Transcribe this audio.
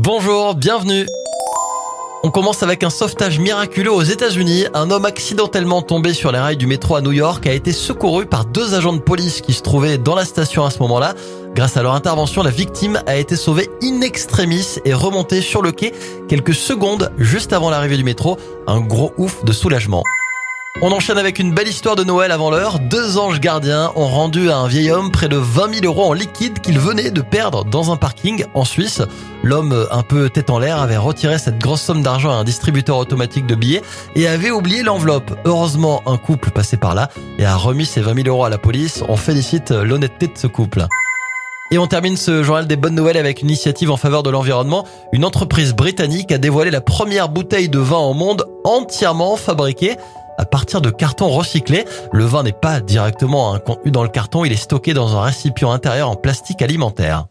Bonjour, bienvenue. On commence avec un sauvetage miraculeux aux États-Unis. Un homme accidentellement tombé sur les rails du métro à New York a été secouru par deux agents de police qui se trouvaient dans la station à ce moment-là. Grâce à leur intervention, la victime a été sauvée in extremis et remontée sur le quai quelques secondes juste avant l'arrivée du métro. Un gros ouf de soulagement. On enchaîne avec une belle histoire de Noël avant l'heure. Deux anges gardiens ont rendu à un vieil homme près de 20 000 euros en liquide qu'il venait de perdre dans un parking en Suisse. L'homme, un peu tête en l'air, avait retiré cette grosse somme d'argent à un distributeur automatique de billets et avait oublié l'enveloppe. Heureusement, un couple passé par là et a remis ses 20 000 euros à la police. On félicite l'honnêteté de ce couple. Et on termine ce journal des bonnes nouvelles avec une initiative en faveur de l'environnement. Une entreprise britannique a dévoilé la première bouteille de vin au monde entièrement fabriquée à partir de cartons recyclés. Le vin n'est pas directement contenu dans le carton, il est stocké dans un récipient intérieur en plastique alimentaire.